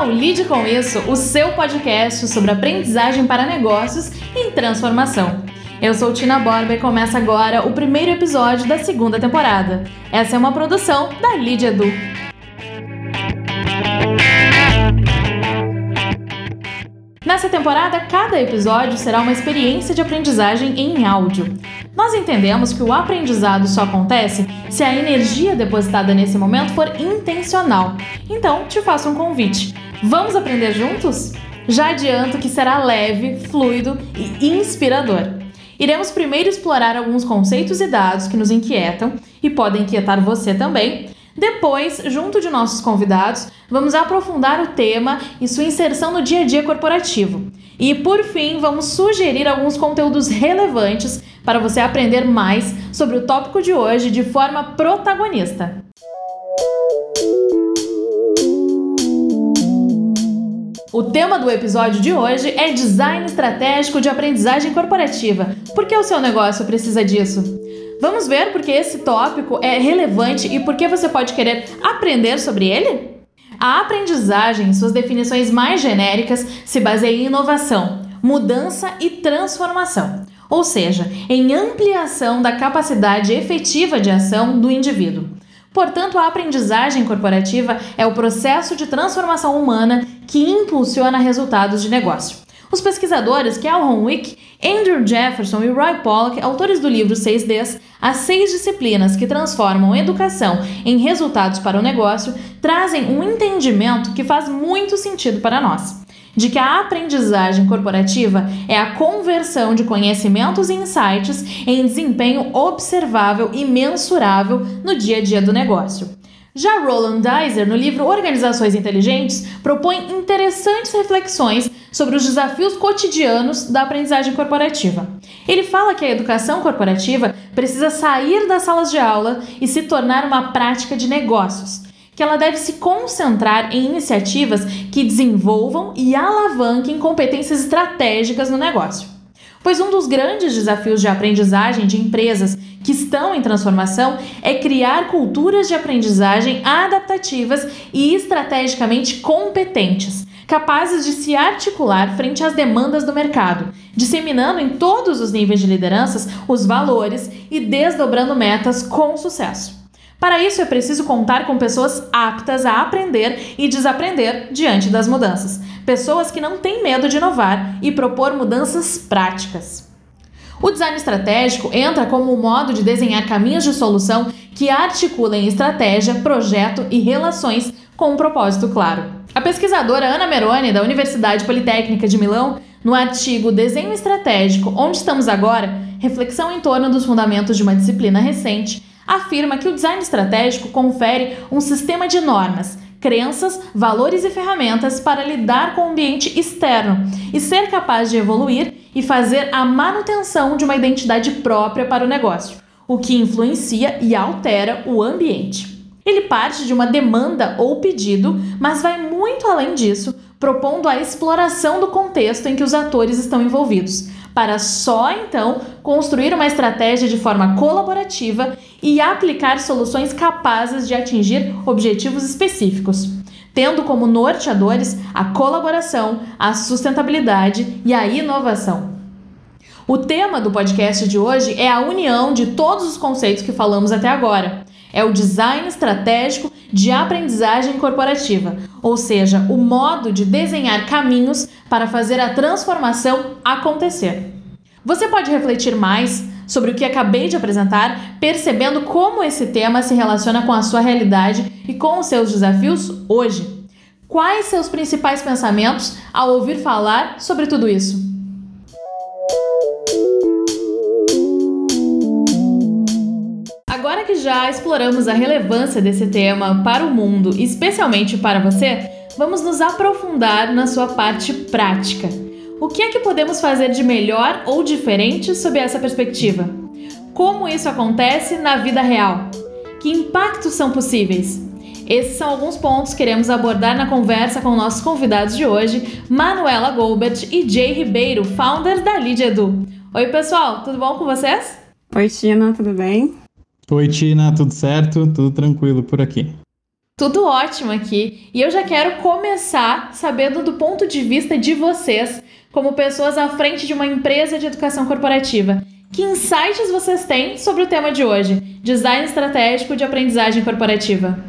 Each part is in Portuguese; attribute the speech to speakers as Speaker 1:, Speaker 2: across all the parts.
Speaker 1: ao Lide com Isso, o seu podcast sobre aprendizagem para negócios em transformação. Eu sou Tina Borba e começa agora o primeiro episódio da segunda temporada. Essa é uma produção da Lide Edu. Nessa temporada, cada episódio será uma experiência de aprendizagem em áudio. Nós entendemos que o aprendizado só acontece se a energia depositada nesse momento for intencional. Então, te faço um convite. Vamos aprender juntos? Já adianto que será leve, fluido e inspirador. Iremos primeiro explorar alguns conceitos e dados que nos inquietam e podem inquietar você também depois, junto de nossos convidados, vamos aprofundar o tema e sua inserção no dia a dia corporativo. E por fim, vamos sugerir alguns conteúdos relevantes para você aprender mais sobre o tópico de hoje de forma protagonista. O tema do episódio de hoje é design estratégico de aprendizagem corporativa. Por que o seu negócio precisa disso? Vamos ver porque esse tópico é relevante e por que você pode querer aprender sobre ele? A aprendizagem, em suas definições mais genéricas, se baseia em inovação, mudança e transformação, ou seja, em ampliação da capacidade efetiva de ação do indivíduo. Portanto, a aprendizagem corporativa é o processo de transformação humana que impulsiona resultados de negócio. Os pesquisadores Calhoun Wick, Andrew Jefferson e Roy Pollock, autores do livro 6Ds, As Seis Disciplinas que Transformam Educação em Resultados para o Negócio, trazem um entendimento que faz muito sentido para nós. De que a aprendizagem corporativa é a conversão de conhecimentos e insights em desempenho observável e mensurável no dia a dia do negócio. Já Roland Deiser, no livro Organizações Inteligentes, propõe interessantes reflexões sobre os desafios cotidianos da aprendizagem corporativa. Ele fala que a educação corporativa precisa sair das salas de aula e se tornar uma prática de negócios, que ela deve se concentrar em iniciativas que desenvolvam e alavanquem competências estratégicas no negócio. Pois um dos grandes desafios de aprendizagem de empresas que estão em transformação é criar culturas de aprendizagem adaptativas e estrategicamente competentes, capazes de se articular frente às demandas do mercado, disseminando em todos os níveis de lideranças os valores e desdobrando metas com sucesso. Para isso é preciso contar com pessoas aptas a aprender e desaprender diante das mudanças, pessoas que não têm medo de inovar e propor mudanças práticas. O design estratégico entra como um modo de desenhar caminhos de solução que articulem estratégia, projeto e relações com um propósito claro. A pesquisadora Ana Meroni, da Universidade Politécnica de Milão, no artigo Desenho Estratégico Onde Estamos Agora? Reflexão em torno dos fundamentos de uma disciplina recente, afirma que o design estratégico confere um sistema de normas, crenças, valores e ferramentas para lidar com o ambiente externo e ser capaz de evoluir e fazer a manutenção de uma identidade própria para o negócio, o que influencia e altera o ambiente. Ele parte de uma demanda ou pedido, mas vai muito além disso, propondo a exploração do contexto em que os atores estão envolvidos, para só então construir uma estratégia de forma colaborativa e aplicar soluções capazes de atingir objetivos específicos, tendo como norteadores a colaboração, a sustentabilidade e a inovação. O tema do podcast de hoje é a união de todos os conceitos que falamos até agora. É o design estratégico de aprendizagem corporativa, ou seja, o modo de desenhar caminhos para fazer a transformação acontecer. Você pode refletir mais sobre o que acabei de apresentar, percebendo como esse tema se relaciona com a sua realidade e com os seus desafios hoje. Quais seus principais pensamentos ao ouvir falar sobre tudo isso? Agora que já exploramos a relevância desse tema para o mundo, especialmente para você, vamos nos aprofundar na sua parte prática. O que é que podemos fazer de melhor ou diferente sob essa perspectiva? Como isso acontece na vida real? Que impactos são possíveis? Esses são alguns pontos que queremos abordar na conversa com nossos convidados de hoje, Manuela Goldbert e Jay Ribeiro, founders da Lead Edu. Oi, pessoal, tudo bom com vocês?
Speaker 2: Oi, Tina, tudo bem?
Speaker 3: Oi, Tina, tudo certo? Tudo tranquilo por aqui.
Speaker 1: Tudo ótimo aqui. E eu já quero começar sabendo do ponto de vista de vocês, como pessoas à frente de uma empresa de educação corporativa. Que insights vocês têm sobre o tema de hoje? Design estratégico de aprendizagem corporativa.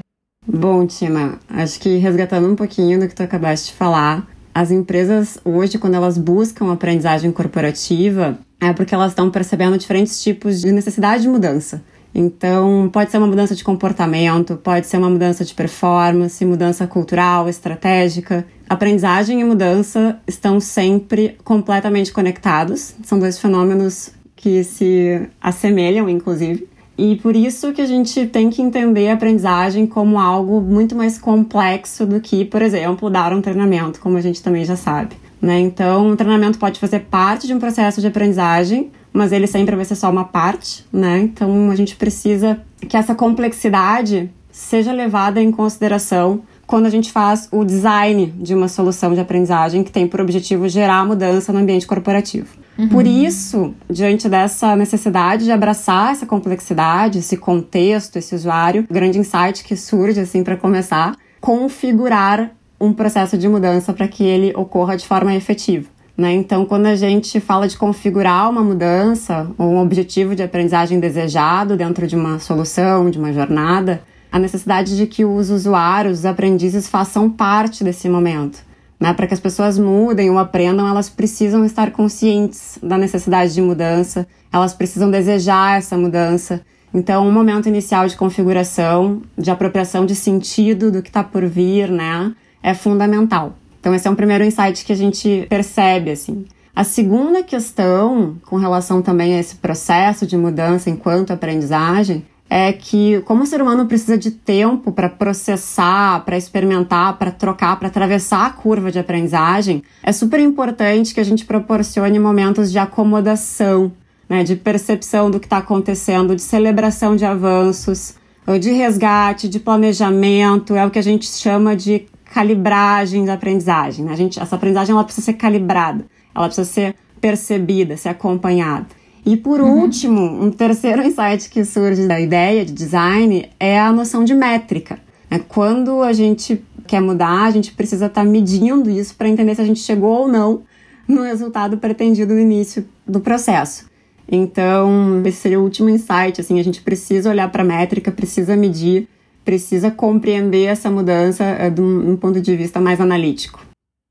Speaker 2: Bom, Tina, acho que resgatando um pouquinho do que tu acabaste de falar, as empresas hoje, quando elas buscam aprendizagem corporativa, é porque elas estão percebendo diferentes tipos de necessidade de mudança. Então, pode ser uma mudança de comportamento, pode ser uma mudança de performance, mudança cultural, estratégica. Aprendizagem e mudança estão sempre completamente conectados. São dois fenômenos que se assemelham, inclusive. E por isso que a gente tem que entender a aprendizagem como algo muito mais complexo do que, por exemplo, dar um treinamento, como a gente também já sabe. Né? Então, um treinamento pode fazer parte de um processo de aprendizagem, mas ele sempre vai ser só uma parte, né? Então a gente precisa que essa complexidade seja levada em consideração quando a gente faz o design de uma solução de aprendizagem que tem por objetivo gerar mudança no ambiente corporativo. Uhum. Por isso, diante dessa necessidade de abraçar essa complexidade, esse contexto, esse usuário, o grande insight que surge assim para começar, configurar um processo de mudança para que ele ocorra de forma efetiva. Né? Então, quando a gente fala de configurar uma mudança ou um objetivo de aprendizagem desejado dentro de uma solução, de uma jornada, a necessidade de que os usuários, os aprendizes, façam parte desse momento. Né? Para que as pessoas mudem ou aprendam, elas precisam estar conscientes da necessidade de mudança, elas precisam desejar essa mudança. Então, um momento inicial de configuração, de apropriação de sentido do que está por vir, né, é fundamental. Então, esse é um primeiro insight que a gente percebe, assim. A segunda questão, com relação também a esse processo de mudança enquanto aprendizagem, é que, como o ser humano precisa de tempo para processar, para experimentar, para trocar, para atravessar a curva de aprendizagem, é super importante que a gente proporcione momentos de acomodação, né, de percepção do que está acontecendo, de celebração de avanços, de resgate, de planejamento, é o que a gente chama de calibragem da aprendizagem. Né? A gente, essa aprendizagem ela precisa ser calibrada, ela precisa ser percebida, ser acompanhada. E por uhum. último, um terceiro insight que surge da ideia de design é a noção de métrica. É quando a gente quer mudar, a gente precisa estar tá medindo isso para entender se a gente chegou ou não no resultado pretendido no início do processo. Então, esse seria o último insight, assim, a gente precisa olhar para a métrica, precisa medir precisa compreender essa mudança é, de um, um ponto de vista mais analítico.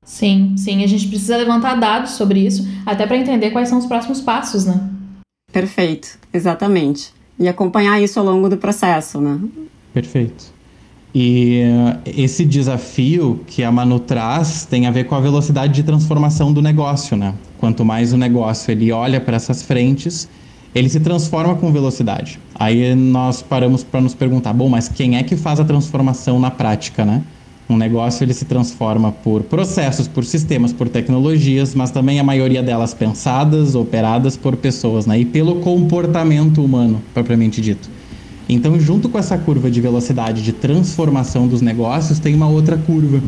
Speaker 1: Sim, sim, a gente precisa levantar dados sobre isso, até para entender quais são os próximos passos, né?
Speaker 2: Perfeito, exatamente. E acompanhar isso ao longo do processo, né?
Speaker 3: Perfeito. E uh, esse desafio que a Manu traz tem a ver com a velocidade de transformação do negócio, né? Quanto mais o negócio ele olha para essas frentes, ele se transforma com velocidade. Aí nós paramos para nos perguntar, bom, mas quem é que faz a transformação na prática, né? Um negócio ele se transforma por processos, por sistemas, por tecnologias, mas também a maioria delas pensadas, operadas por pessoas, né? E pelo comportamento humano, propriamente dito. Então, junto com essa curva de velocidade de transformação dos negócios, tem uma outra curva,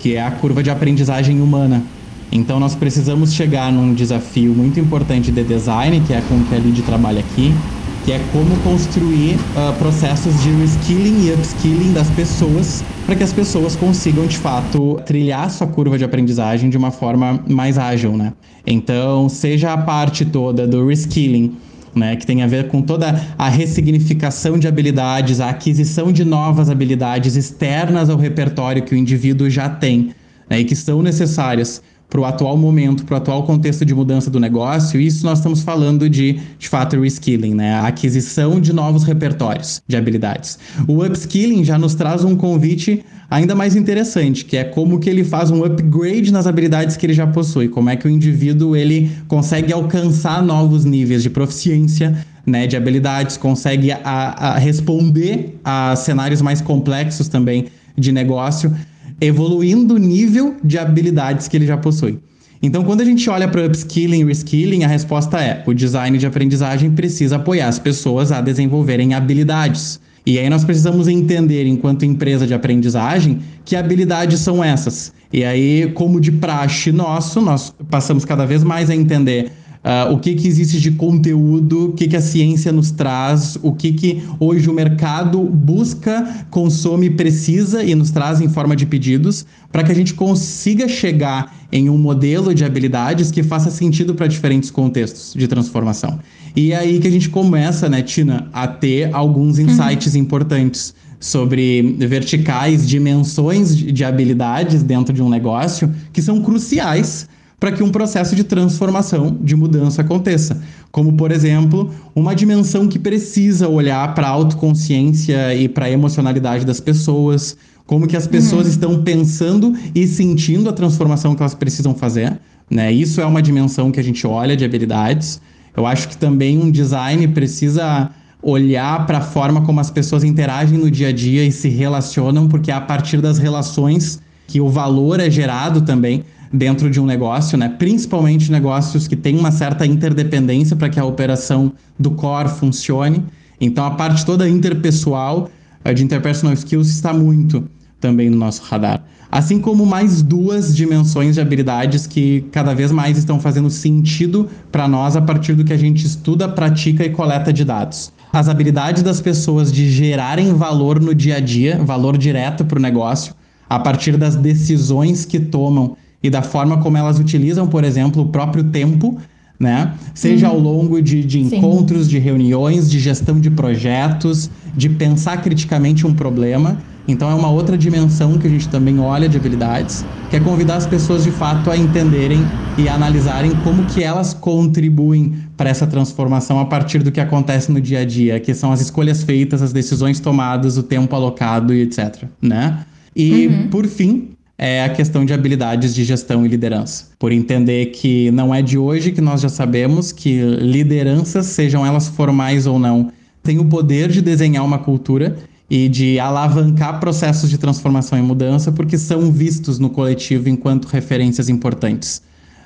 Speaker 3: que é a curva de aprendizagem humana, então nós precisamos chegar num desafio muito importante de design, que é com que a Lid trabalha aqui, que é como construir uh, processos de reskilling e upskilling das pessoas para que as pessoas consigam de fato trilhar sua curva de aprendizagem de uma forma mais ágil, né? Então, seja a parte toda do reskilling, né, que tem a ver com toda a ressignificação de habilidades, a aquisição de novas habilidades externas ao repertório que o indivíduo já tem, né, e que são necessárias para o atual momento, para o atual contexto de mudança do negócio, isso nós estamos falando de, de fato, reskilling, né? A aquisição de novos repertórios de habilidades. O upskilling já nos traz um convite ainda mais interessante, que é como que ele faz um upgrade nas habilidades que ele já possui, como é que o indivíduo ele consegue alcançar novos níveis de proficiência, né, de habilidades, consegue a, a responder a cenários mais complexos também de negócio evoluindo o nível de habilidades que ele já possui. Então, quando a gente olha para upskilling e reskilling, a resposta é: o design de aprendizagem precisa apoiar as pessoas a desenvolverem habilidades. E aí nós precisamos entender, enquanto empresa de aprendizagem, que habilidades são essas. E aí, como de praxe nosso, nós passamos cada vez mais a entender Uh, o que, que existe de conteúdo, o que, que a ciência nos traz, o que, que hoje o mercado busca, consome, precisa e nos traz em forma de pedidos, para que a gente consiga chegar em um modelo de habilidades que faça sentido para diferentes contextos de transformação. E é aí que a gente começa, né, Tina, a ter alguns uhum. insights uhum. importantes sobre verticais, dimensões de habilidades dentro de um negócio que são cruciais para que um processo de transformação, de mudança aconteça. Como, por exemplo, uma dimensão que precisa olhar para a autoconsciência e para a emocionalidade das pessoas, como que as pessoas uhum. estão pensando e sentindo a transformação que elas precisam fazer. Né? Isso é uma dimensão que a gente olha de habilidades. Eu acho que também um design precisa olhar para a forma como as pessoas interagem no dia a dia e se relacionam, porque é a partir das relações que o valor é gerado também dentro de um negócio, né? Principalmente negócios que têm uma certa interdependência para que a operação do core funcione. Então a parte toda interpessoal eh, de interpersonal skills está muito também no nosso radar. Assim como mais duas dimensões de habilidades que cada vez mais estão fazendo sentido para nós a partir do que a gente estuda, pratica e coleta de dados. As habilidades das pessoas de gerarem valor no dia a dia, valor direto para o negócio, a partir das decisões que tomam e da forma como elas utilizam, por exemplo, o próprio tempo, né? Seja uhum. ao longo de, de encontros, de reuniões, de gestão de projetos, de pensar criticamente um problema. Então é uma outra dimensão que a gente também olha de habilidades, que é convidar as pessoas de fato a entenderem e analisarem como que elas contribuem para essa transformação a partir do que acontece no dia a dia, que são as escolhas feitas, as decisões tomadas, o tempo alocado e etc, né? E uhum. por fim, é a questão de habilidades de gestão e liderança. Por entender que não é de hoje que nós já sabemos que lideranças, sejam elas formais ou não, têm o poder de desenhar uma cultura e de alavancar processos de transformação e mudança, porque são vistos no coletivo enquanto referências importantes.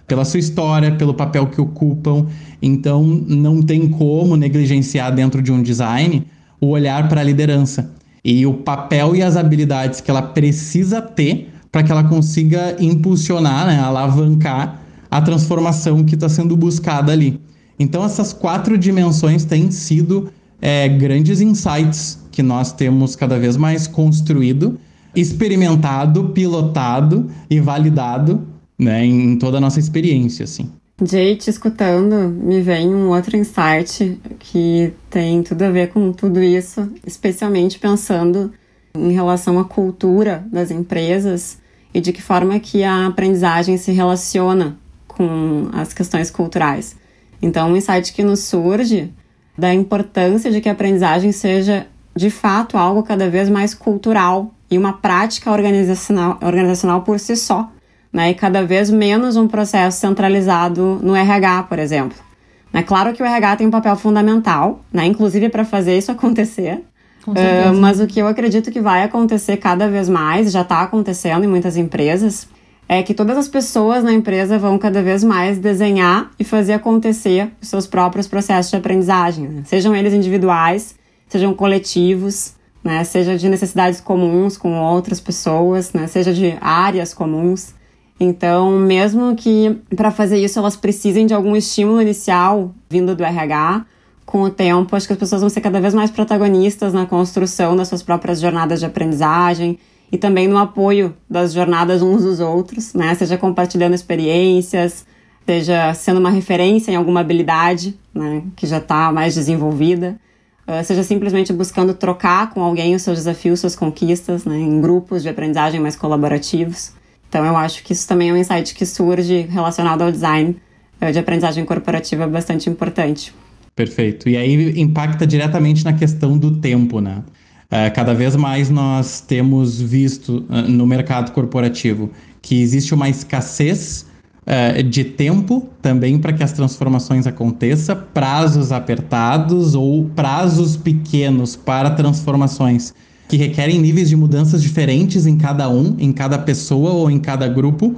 Speaker 3: Pela sua história, pelo papel que ocupam. Então, não tem como negligenciar dentro de um design o olhar para a liderança e o papel e as habilidades que ela precisa ter para que ela consiga impulsionar, né, alavancar a transformação que está sendo buscada ali. Então, essas quatro dimensões têm sido é, grandes insights que nós temos cada vez mais construído, experimentado, pilotado e validado né, em toda a nossa experiência. Assim.
Speaker 2: Jay, te escutando, me vem um outro insight que tem tudo a ver com tudo isso, especialmente pensando em relação à cultura das empresas e de que forma que a aprendizagem se relaciona com as questões culturais. Então, um insight que nos surge da importância de que a aprendizagem seja de fato algo cada vez mais cultural e uma prática organizacional, organizacional por si só, né? E cada vez menos um processo centralizado no RH, por exemplo. É claro que o RH tem um papel fundamental, né? Inclusive para fazer isso acontecer, Uh, mas o que eu acredito que vai acontecer cada vez mais, já está acontecendo em muitas empresas, é que todas as pessoas na empresa vão cada vez mais desenhar e fazer acontecer os seus próprios processos de aprendizagem, né? sejam eles individuais, sejam coletivos, né? seja de necessidades comuns com outras pessoas, né? seja de áreas comuns. Então, mesmo que para fazer isso elas precisem de algum estímulo inicial vindo do RH, com o tempo, acho que as pessoas vão ser cada vez mais protagonistas na construção das suas próprias jornadas de aprendizagem e também no apoio das jornadas uns dos outros, né? Seja compartilhando experiências, seja sendo uma referência em alguma habilidade, né? Que já está mais desenvolvida, uh, seja simplesmente buscando trocar com alguém os seus desafios, suas conquistas, né? Em grupos de aprendizagem mais colaborativos. Então, eu acho que isso também é um insight que surge relacionado ao design uh, de aprendizagem corporativa bastante importante.
Speaker 3: Perfeito. E aí impacta diretamente na questão do tempo, né? É, cada vez mais nós temos visto uh, no mercado corporativo que existe uma escassez uh, de tempo também para que as transformações aconteçam, prazos apertados ou prazos pequenos para transformações que requerem níveis de mudanças diferentes em cada um, em cada pessoa ou em cada grupo.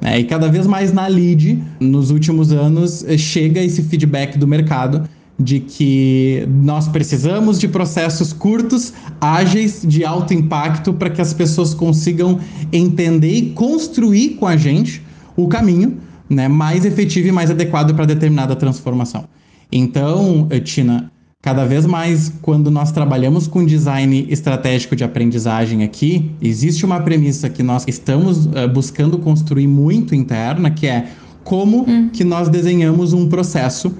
Speaker 3: Né? E cada vez mais na lead, nos últimos anos, chega esse feedback do mercado de que nós precisamos de processos curtos, ágeis, de alto impacto, para que as pessoas consigam entender e construir com a gente o caminho né, mais efetivo e mais adequado para determinada transformação. Então, Tina, cada vez mais quando nós trabalhamos com design estratégico de aprendizagem aqui, existe uma premissa que nós estamos uh, buscando construir muito interna, que é como hum. que nós desenhamos um processo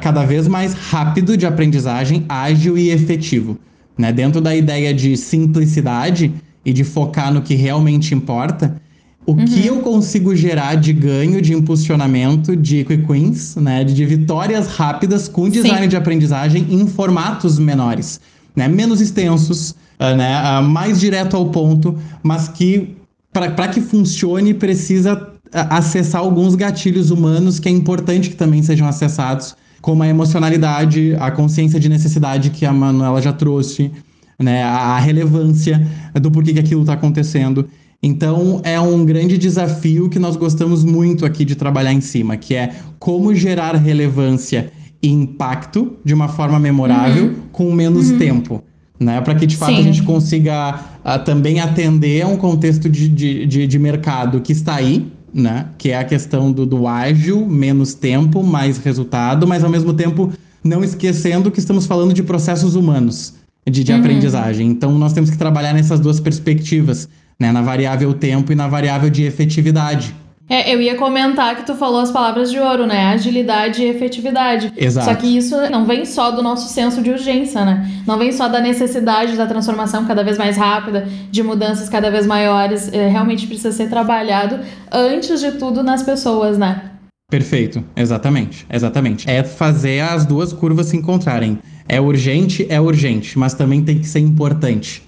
Speaker 3: cada vez mais rápido de aprendizagem, ágil e efetivo. Né? Dentro da ideia de simplicidade e de focar no que realmente importa, o uhum. que eu consigo gerar de ganho, de impulsionamento, de quick wins, né? De vitórias rápidas com design Sim. de aprendizagem em formatos menores, né? Menos extensos, uh, né? Uh, mais direto ao ponto, mas que para que funcione precisa acessar alguns gatilhos humanos que é importante que também sejam acessados, como a emocionalidade, a consciência de necessidade que a Manuela já trouxe, né? A, relevância do porquê que aquilo está acontecendo. Então, é um grande desafio que nós gostamos muito aqui de trabalhar em cima, que é como gerar relevância e impacto de uma forma memorável uhum. com menos uhum. tempo. Né? Para que, de fato, Sim. a gente consiga uh, também atender a um contexto de, de, de, de, mercado que está aí, né? que é a questão do, do ágil, menos tempo, mais resultado, mas, ao mesmo tempo, não esquecendo que estamos falando de processos humanos de, de uhum. aprendizagem. Então, nós temos que trabalhar nessas duas perspectivas né? Na variável tempo e na variável de efetividade.
Speaker 1: É, eu ia comentar que tu falou as palavras de ouro, né? Agilidade e efetividade.
Speaker 3: Exato.
Speaker 1: Só que isso não vem só do nosso senso de urgência, né? Não vem só da necessidade da transformação cada vez mais rápida, de mudanças cada vez maiores. É, realmente precisa ser trabalhado antes de tudo nas pessoas, né?
Speaker 3: Perfeito, exatamente, exatamente. É fazer as duas curvas se encontrarem. É urgente, é urgente, mas também tem que ser importante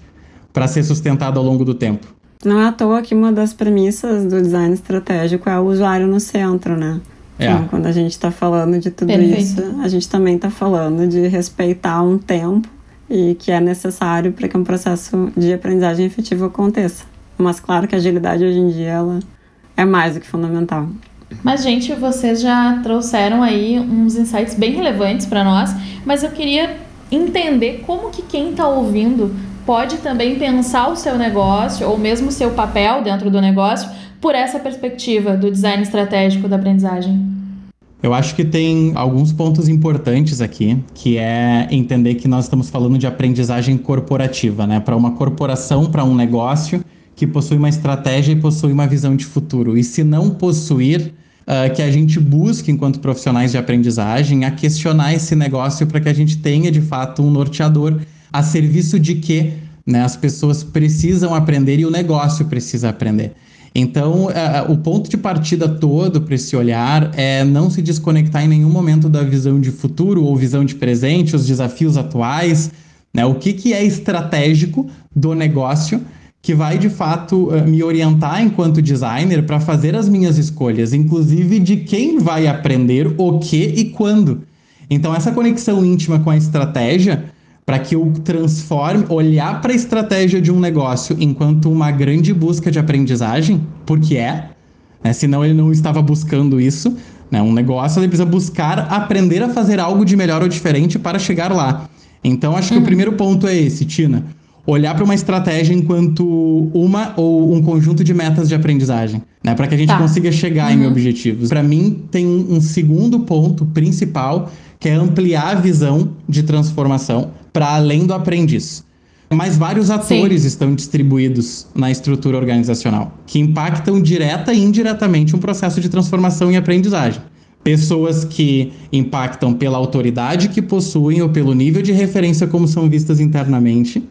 Speaker 3: para ser sustentado ao longo do tempo.
Speaker 2: Não é à toa que uma das premissas do design estratégico é o usuário no centro, né? É. Então, quando a gente está falando de tudo Perfeito. isso, a gente também está falando de respeitar um tempo e que é necessário para que um processo de aprendizagem efetivo aconteça. Mas claro que a agilidade hoje em dia ela é mais do que fundamental.
Speaker 1: Mas gente, vocês já trouxeram aí uns insights bem relevantes para nós, mas eu queria entender como que quem está ouvindo pode também pensar o seu negócio ou mesmo o seu papel dentro do negócio por essa perspectiva do design estratégico da aprendizagem?
Speaker 3: Eu acho que tem alguns pontos importantes aqui, que é entender que nós estamos falando de aprendizagem corporativa, né? Para uma corporação, para um negócio que possui uma estratégia e possui uma visão de futuro. E se não possuir, uh, que a gente busque, enquanto profissionais de aprendizagem, a questionar esse negócio para que a gente tenha, de fato, um norteador a serviço de que né, as pessoas precisam aprender e o negócio precisa aprender. Então, uh, o ponto de partida todo para esse olhar é não se desconectar em nenhum momento da visão de futuro ou visão de presente, os desafios atuais, né? O que, que é estratégico do negócio que vai de fato uh, me orientar enquanto designer para fazer as minhas escolhas, inclusive de quem vai aprender o que e quando. Então, essa conexão íntima com a estratégia para que eu transforme, olhar para a estratégia de um negócio enquanto uma grande busca de aprendizagem, porque é, né? senão ele não estava buscando isso. Né? Um negócio ele precisa buscar aprender a fazer algo de melhor ou diferente para chegar lá. Então, acho que uhum. o primeiro ponto é esse, Tina. Olhar para uma estratégia enquanto uma ou um conjunto de metas de aprendizagem, né? Para que a gente tá. consiga chegar uhum. em objetivos. Para mim, tem um segundo ponto principal que é ampliar a visão de transformação para além do aprendiz. Mas vários atores Sim. estão distribuídos na estrutura organizacional, que impactam direta e indiretamente um processo de transformação e aprendizagem. Pessoas que impactam pela autoridade que possuem ou pelo nível de referência como são vistas internamente,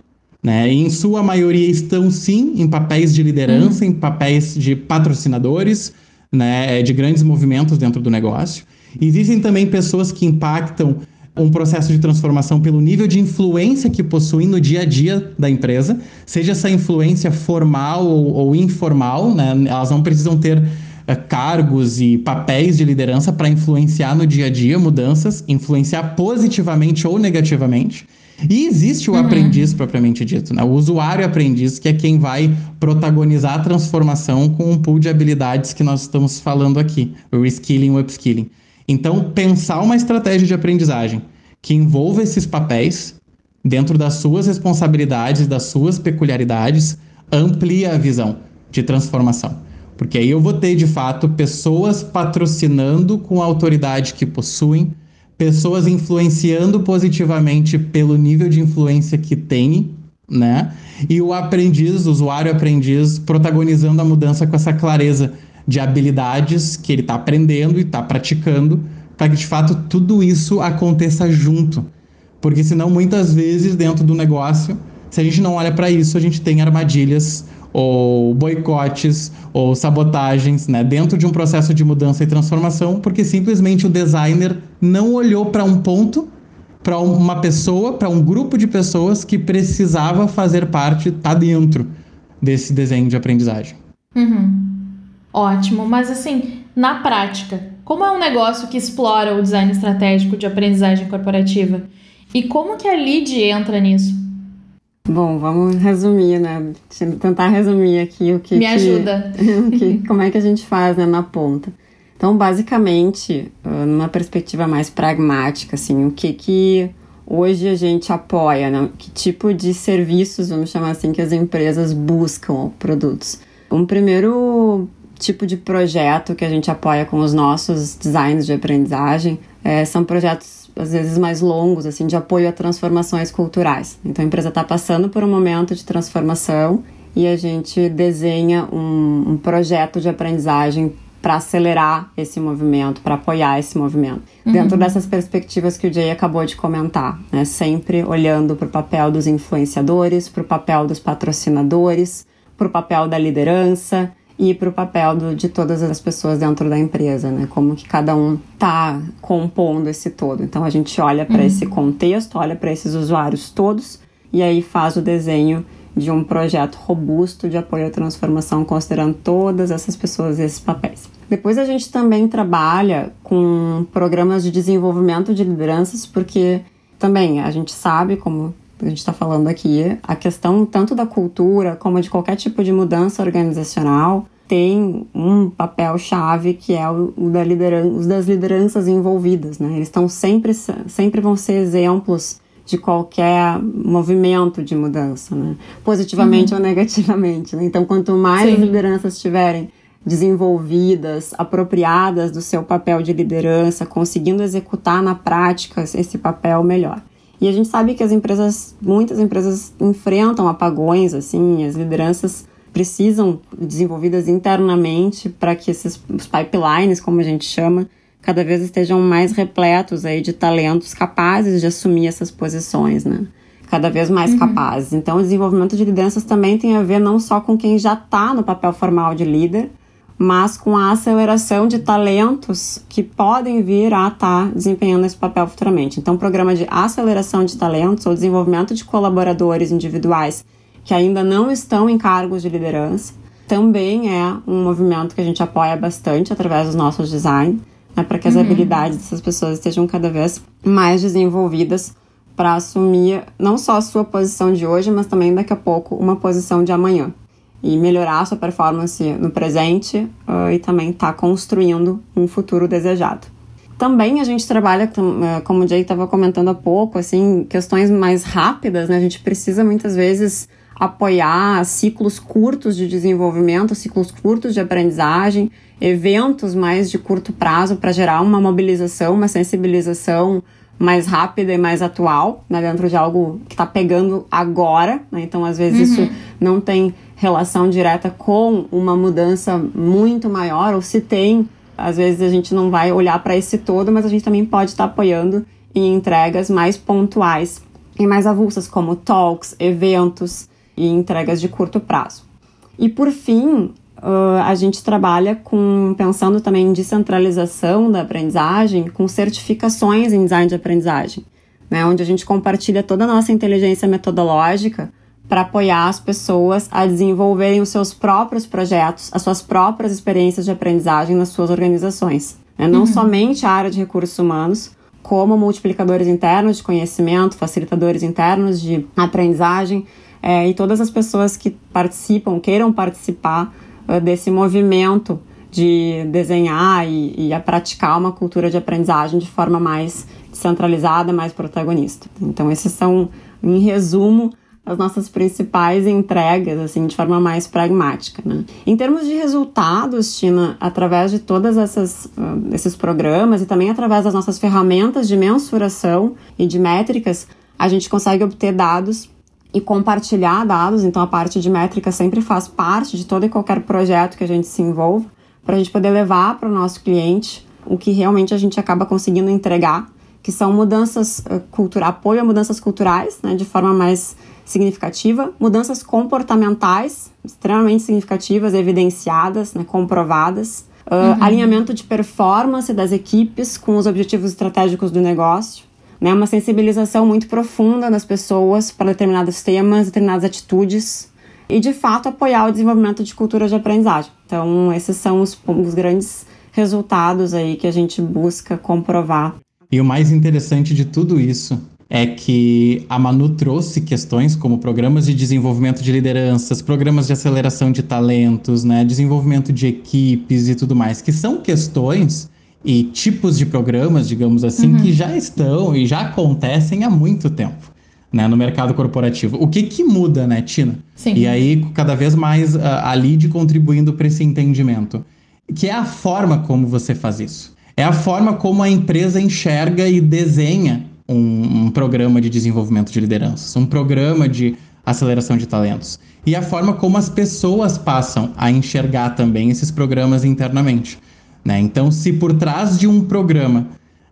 Speaker 3: né? Em sua maioria estão sim em papéis de liderança, hum. em papéis de patrocinadores, né, de grandes movimentos dentro do negócio. Existem também pessoas que impactam um processo de transformação pelo nível de influência que possuem no dia a dia da empresa, seja essa influência formal ou, ou informal, né? elas não precisam ter uh, cargos e papéis de liderança para influenciar no dia a dia mudanças, influenciar positivamente ou negativamente. E existe o uhum. aprendiz propriamente dito, né? o usuário aprendiz, que é quem vai protagonizar a transformação com um pool de habilidades que nós estamos falando aqui, o reskilling o upskilling. Então, pensar uma estratégia de aprendizagem que envolva esses papéis dentro das suas responsabilidades, das suas peculiaridades, amplia a visão de transformação. Porque aí eu vou ter, de fato, pessoas patrocinando com a autoridade que possuem, pessoas influenciando positivamente pelo nível de influência que têm, né? E o aprendiz, o usuário aprendiz, protagonizando a mudança com essa clareza de habilidades que ele está aprendendo e está praticando, para que de fato tudo isso aconteça junto. Porque senão, muitas vezes, dentro do negócio, se a gente não olha para isso, a gente tem armadilhas ou boicotes ou sabotagens né, dentro de um processo de mudança e transformação, porque simplesmente o designer não olhou para um ponto, para uma pessoa, para um grupo de pessoas que precisava fazer parte, tá dentro desse desenho de aprendizagem.
Speaker 1: Uhum. Ótimo, mas assim, na prática, como é um negócio que explora o design estratégico de aprendizagem corporativa? E como que a LEAD entra nisso?
Speaker 2: Bom, vamos resumir, né? Tentar resumir aqui o que.
Speaker 1: Me ajuda.
Speaker 2: Que, que, como é que a gente faz né, na ponta. Então, basicamente, ah, numa perspectiva mais pragmática, assim, o que que hoje a gente apoia, né? Que tipo de serviços, vamos chamar assim, que as empresas buscam produtos? Um primeiro tipo de projeto que a gente apoia com os nossos designs de aprendizagem é, são projetos às vezes mais longos, assim, de apoio a transformações culturais. Então a empresa está passando por um momento de transformação e a gente desenha um, um projeto de aprendizagem para acelerar esse movimento, para apoiar esse movimento. Uhum. Dentro dessas perspectivas que o Jay acabou de comentar, né? sempre olhando para o papel dos influenciadores, para o papel dos patrocinadores, para o papel da liderança, e para o papel do, de todas as pessoas dentro da empresa, né? Como que cada um está compondo esse todo. Então a gente olha para uhum. esse contexto, olha para esses usuários todos e aí faz o desenho de um projeto robusto de apoio à transformação, considerando todas essas pessoas e esses papéis. Depois a gente também trabalha com programas de desenvolvimento de lideranças, porque também a gente sabe, como a gente está falando aqui, a questão tanto da cultura como de qualquer tipo de mudança organizacional tem um papel chave que é o, da liderança, das lideranças envolvidas, né? Eles estão sempre, sempre vão ser exemplos de qualquer movimento de mudança, né? Positivamente uhum. ou negativamente. Né? Então, quanto mais Sim. lideranças estiverem desenvolvidas, apropriadas do seu papel de liderança, conseguindo executar na prática esse papel melhor. E a gente sabe que as empresas, muitas empresas enfrentam apagões, assim, as lideranças precisam desenvolvidas internamente para que esses os pipelines, como a gente chama, cada vez estejam mais repletos aí de talentos capazes de assumir essas posições, né? Cada vez mais uhum. capazes. Então, o desenvolvimento de lideranças também tem a ver não só com quem já está no papel formal de líder, mas com a aceleração de talentos que podem vir a estar tá desempenhando esse papel futuramente. Então, o programa de aceleração de talentos ou desenvolvimento de colaboradores individuais que ainda não estão em cargos de liderança também é um movimento que a gente apoia bastante através dos nossos designs, né, para que as uhum. habilidades dessas pessoas estejam cada vez mais desenvolvidas para assumir não só a sua posição de hoje, mas também daqui a pouco uma posição de amanhã e melhorar a sua performance no presente uh, e também estar tá construindo um futuro desejado. Também a gente trabalha, uh, como o Jay estava comentando há pouco, assim, questões mais rápidas, né? A gente precisa muitas vezes apoiar ciclos curtos de desenvolvimento, ciclos curtos de aprendizagem, eventos mais de curto prazo para gerar uma mobilização, uma sensibilização mais rápida e mais atual, né, dentro de algo que está pegando agora. Né? Então, às vezes, uhum. isso não tem relação direta com uma mudança muito maior, ou se tem, às vezes a gente não vai olhar para esse todo, mas a gente também pode estar tá apoiando em entregas mais pontuais e mais avulsas, como talks, eventos e entregas de curto prazo. E por fim, uh, a gente trabalha com pensando também em descentralização da aprendizagem, com certificações em design de aprendizagem, né, onde a gente compartilha toda a nossa inteligência metodológica para apoiar as pessoas a desenvolverem os seus próprios projetos, as suas próprias experiências de aprendizagem nas suas organizações. Né? Não uhum. somente a área de recursos humanos, como multiplicadores internos de conhecimento, facilitadores internos de aprendizagem é, e todas as pessoas que participam, queiram participar uh, desse movimento de desenhar e, e a praticar uma cultura de aprendizagem de forma mais descentralizada, mais protagonista. Então, esses são, em resumo, as nossas principais entregas, assim, de forma mais pragmática, né? Em termos de resultados, Tina, através de todas essas uh, esses programas e também através das nossas ferramentas de mensuração e de métricas, a gente consegue obter dados e compartilhar dados. Então, a parte de métrica sempre faz parte de todo e qualquer projeto que a gente se envolva, para a gente poder levar para o nosso cliente o que realmente a gente acaba conseguindo entregar, que são mudanças uh, culturais, apoio a mudanças culturais, né, de forma mais significativa, mudanças comportamentais extremamente significativas, evidenciadas, né, comprovadas, uh, uhum. alinhamento de performance das equipes com os objetivos estratégicos do negócio, né, uma sensibilização muito profunda das pessoas para determinados temas, determinadas atitudes e de fato apoiar o desenvolvimento de cultura de aprendizagem. Então, esses são os, os grandes resultados aí que a gente busca comprovar.
Speaker 3: E o mais interessante de tudo isso é que a Manu trouxe questões como programas de desenvolvimento de lideranças, programas de aceleração de talentos, né, desenvolvimento de equipes e tudo mais, que são questões e tipos de programas, digamos assim, uhum. que já estão e já acontecem há muito tempo. Né, no mercado corporativo. O que que muda, né, Tina?
Speaker 1: Sim.
Speaker 3: E aí, cada vez mais a, a lead contribuindo para esse entendimento. Que é a forma como você faz isso. É a forma como a empresa enxerga e desenha um, um programa de desenvolvimento de lideranças, um programa de aceleração de talentos. E a forma como as pessoas passam a enxergar também esses programas internamente. Né? Então, se por trás de um programa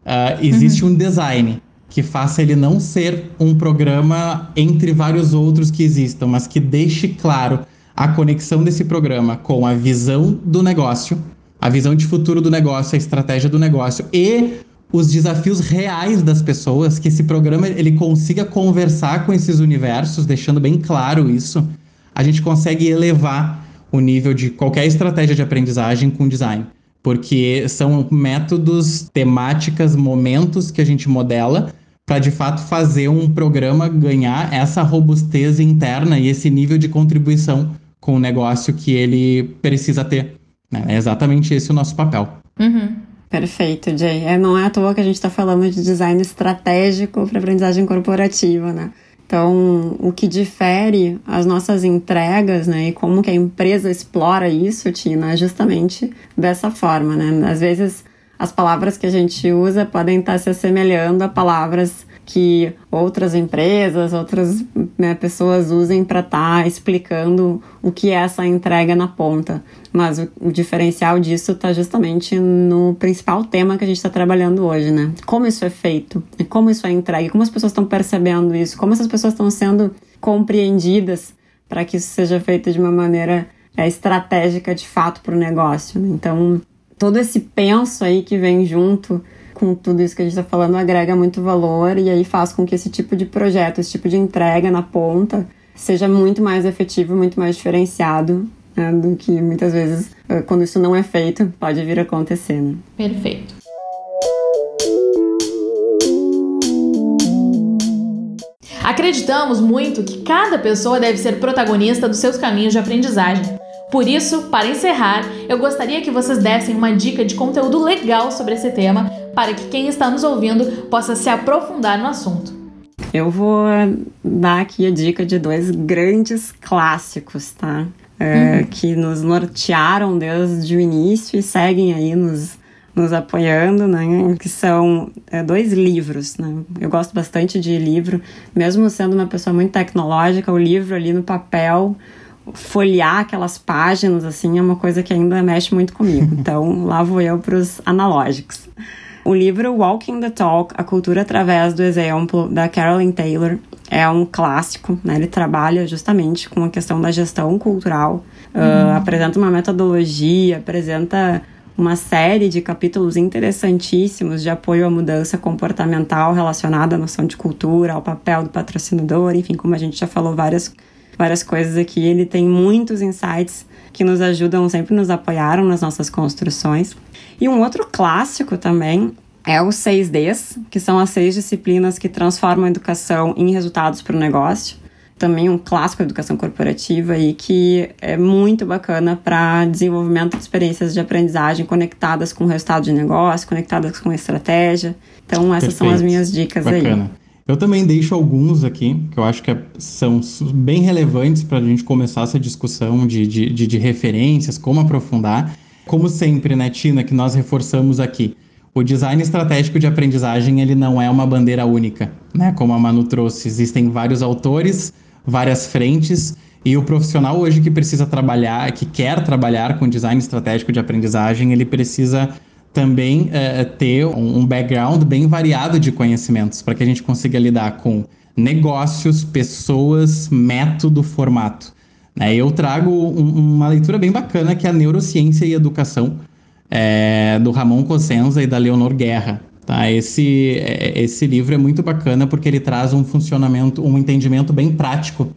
Speaker 3: uh, existe uhum. um design que faça ele não ser um programa entre vários outros que existam, mas que deixe claro a conexão desse programa com a visão do negócio, a visão de futuro do negócio, a estratégia do negócio e os desafios reais das pessoas, que esse programa ele consiga conversar com esses universos, deixando bem claro isso, a gente consegue elevar o nível de qualquer estratégia de aprendizagem com design. Porque são métodos, temáticas, momentos que a gente modela para de fato fazer um programa ganhar essa robustez interna e esse nível de contribuição com o negócio que ele precisa ter. Né? É exatamente esse o nosso papel.
Speaker 1: Uhum.
Speaker 2: Perfeito, Jay. É, não é à toa que a gente está falando de design estratégico para aprendizagem corporativa, né? Então, o que difere as nossas entregas, né, e como que a empresa explora isso, Tina, é justamente dessa forma, né? Às vezes, as palavras que a gente usa podem estar se assemelhando a palavras que outras empresas, outras né, pessoas usem para estar tá explicando o que é essa entrega na ponta. Mas o, o diferencial disso está justamente no principal tema que a gente está trabalhando hoje, né? Como isso é feito, como isso é entregue, como as pessoas estão percebendo isso, como essas pessoas estão sendo compreendidas para que isso seja feito de uma maneira é, estratégica de fato para o negócio. Né? Então, todo esse penso aí que vem junto com tudo isso que a gente está falando agrega muito valor e aí faz com que esse tipo de projeto, esse tipo de entrega na ponta seja muito mais efetivo, muito mais diferenciado né, do que muitas vezes, eh, quando isso não é feito, pode vir a acontecer. Né?
Speaker 1: Perfeito. Acreditamos muito que cada pessoa deve ser protagonista dos seus caminhos de aprendizagem. Por isso, para encerrar, eu gostaria que vocês dessem uma dica de conteúdo legal sobre esse tema para que quem está nos ouvindo possa se aprofundar no assunto.
Speaker 2: Eu vou dar aqui a dica de dois grandes clássicos, tá? É, uhum. Que nos nortearam desde o início e seguem aí nos, nos apoiando, né? Que são é, dois livros, né? Eu gosto bastante de livro, mesmo sendo uma pessoa muito tecnológica, o livro ali no papel folhear aquelas páginas, assim, é uma coisa que ainda mexe muito comigo. Então, lá vou eu para os analógicos. O livro Walking the Talk, A Cultura através do Exemplo, da Carolyn Taylor, é um clássico, né? Ele trabalha justamente com a questão da gestão cultural, uhum. uh, apresenta uma metodologia, apresenta uma série de capítulos interessantíssimos de apoio à mudança comportamental relacionada à noção de cultura, ao papel do patrocinador, enfim, como a gente já falou várias várias coisas aqui. Ele tem muitos insights que nos ajudam, sempre nos apoiaram nas nossas construções. E um outro clássico também é os 6Ds, que são as seis disciplinas que transformam a educação em resultados para o negócio. Também um clássico da educação corporativa e que é muito bacana para desenvolvimento de experiências de aprendizagem conectadas com o resultado de negócio, conectadas com a estratégia. Então, essas Perfeito. são as minhas dicas
Speaker 3: bacana.
Speaker 2: aí.
Speaker 3: Eu também deixo alguns aqui, que eu acho que é, são bem relevantes para a gente começar essa discussão de, de, de, de referências, como aprofundar. Como sempre, né, Tina, que nós reforçamos aqui, o design estratégico de aprendizagem ele não é uma bandeira única, né? Como a Manu trouxe, existem vários autores, várias frentes e o profissional hoje que precisa trabalhar, que quer trabalhar com design estratégico de aprendizagem, ele precisa também é, ter um, background bem variado de conhecimentos para que a gente consiga lidar com negócios, pessoas, método, formato. Né? Eu trago um, uma leitura bem bacana que é a Neurociência e Educação, é, do Ramon Cossenza e da Leonor Guerra. Tá? Esse, é, esse livro é muito bacana porque ele traz um funcionamento, um entendimento bem prático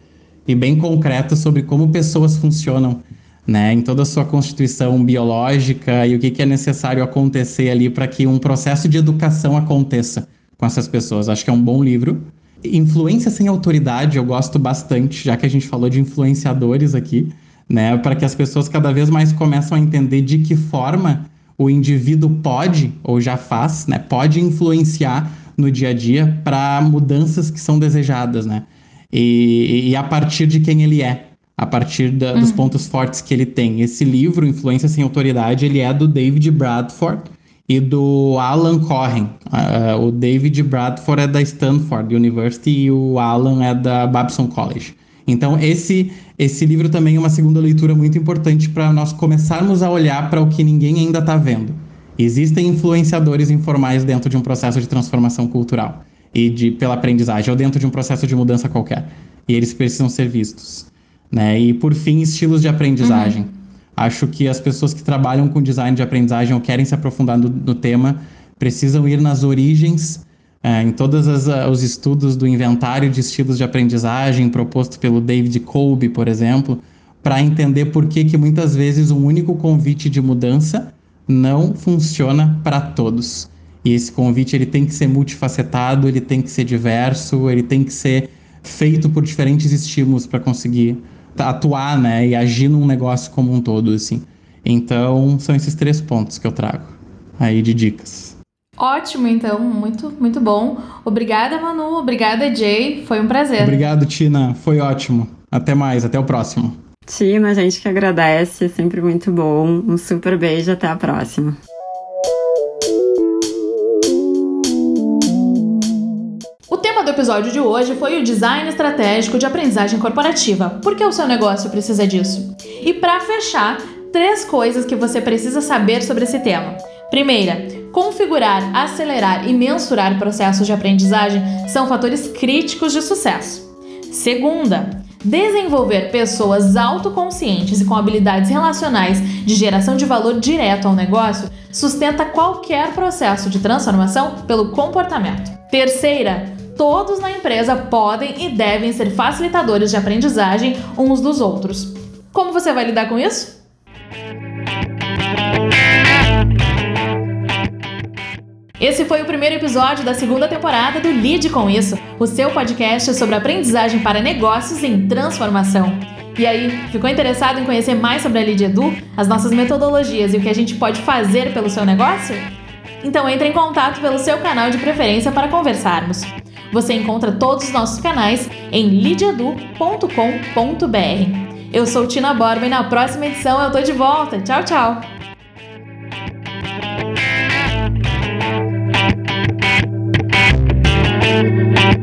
Speaker 3: e bem concreto sobre como pessoas funcionam né, em toda a sua constituição biológica e o que, que é necessário acontecer ali para que um processo de educação aconteça com essas pessoas. Acho que é um bom livro. Influência sem autoridade eu gosto bastante, já que a gente falou de influenciadores aqui, né, para que as pessoas cada vez mais começam a entender de que forma o indivíduo pode ou já faz, né, pode influenciar no dia a dia para mudanças que são desejadas, né? E, e a partir de quem ele é, a partir da, dos pontos fortes que ele tem. Esse livro, Influência Sem Autoridade, ele é do David Bradford e do Alan Cohen. Uh, o David Bradford é da Stanford University e o Alan é da Babson College. Então, esse, esse livro também é uma segunda leitura muito importante para nós começarmos a olhar para o que ninguém ainda está vendo. Existem influenciadores informais dentro de um processo de transformação cultural e de pela aprendizagem ou dentro de um processo de mudança qualquer. E eles precisam ser vistos. Né? E por fim, estilos de aprendizagem. Uhum. Acho que as pessoas que trabalham com design de aprendizagem ou querem se aprofundar no, no tema precisam ir nas origens, é, em todos uh, os estudos do inventário de estilos de aprendizagem proposto pelo David Kolbe, por exemplo, para entender por que, que muitas vezes um único convite de mudança não funciona para todos. E esse convite ele tem que ser multifacetado, ele tem que ser diverso, ele tem que ser feito por diferentes estímulos para conseguir atuar, né, e agir num negócio como um todo, assim. Então, são esses três pontos que eu trago aí de dicas.
Speaker 1: Ótimo, então, muito, muito bom. Obrigada, Manu. Obrigada, Jay. Foi um prazer.
Speaker 3: Obrigado, Tina. Foi ótimo. Até mais, até o próximo.
Speaker 2: Tina, a gente que agradece, sempre muito bom. Um super beijo, até a próxima.
Speaker 1: Do episódio de hoje foi o design estratégico de aprendizagem corporativa. Por que o seu negócio precisa disso? E para fechar, três coisas que você precisa saber sobre esse tema. Primeira, configurar, acelerar e mensurar processos de aprendizagem são fatores críticos de sucesso. Segunda, desenvolver pessoas autoconscientes e com habilidades relacionais de geração de valor direto ao negócio sustenta qualquer processo de transformação pelo comportamento. Terceira, todos na empresa podem e devem ser facilitadores de aprendizagem uns dos outros. Como você vai lidar com isso? Esse foi o primeiro episódio da segunda temporada do Lide com Isso, o seu podcast sobre aprendizagem para negócios em transformação. E aí, ficou interessado em conhecer mais sobre a Lead Edu, as nossas metodologias e o que a gente pode fazer pelo seu negócio? Então entre em contato pelo seu canal de preferência para conversarmos. Você encontra todos os nossos canais em lidiadu.com.br. Eu sou Tina Borba e na próxima edição eu tô de volta. Tchau, tchau! Thank